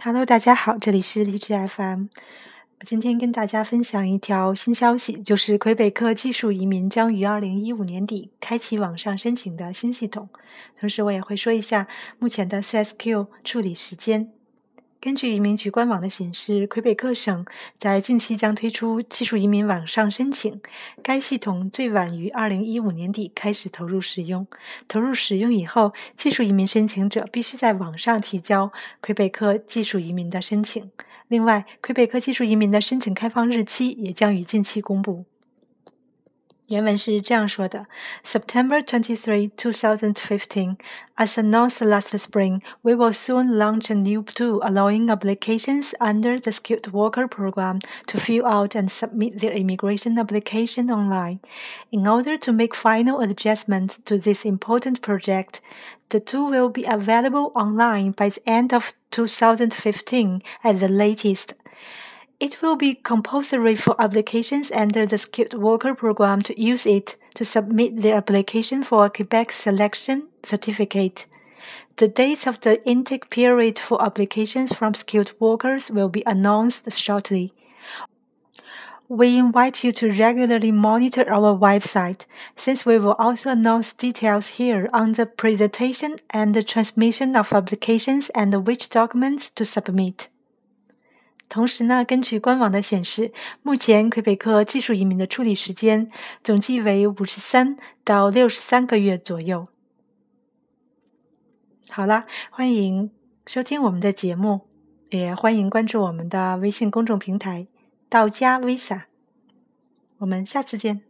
Hello，大家好，这里是荔枝 FM。我今天跟大家分享一条新消息，就是魁北克技术移民将于二零一五年底开启网上申请的新系统。同时，我也会说一下目前的 CSQ 处理时间。根据移民局官网的显示，魁北克省在近期将推出技术移民网上申请，该系统最晚于二零一五年底开始投入使用。投入使用以后，技术移民申请者必须在网上提交魁北克技术移民的申请。另外，魁北克技术移民的申请开放日期也将于近期公布。原文是这样说的：September 23, 2015. As announced last spring, we will soon launch a new tool allowing applications under the Skilled Worker Program to fill out and submit their immigration application online. In order to make final adjustments to this important project, the tool will be available online by the end of 2015 at the latest. It will be compulsory for applications under the Skilled Worker Program to use it to submit their application for a Quebec selection certificate. The dates of the intake period for applications from skilled workers will be announced shortly. We invite you to regularly monitor our website, since we will also announce details here on the presentation and the transmission of applications and which documents to submit. 同时呢，根据官网的显示，目前魁北克技术移民的处理时间总计为五十三到六十三个月左右。好啦，欢迎收听我们的节目，也欢迎关注我们的微信公众平台“到家 Visa”。我们下次见。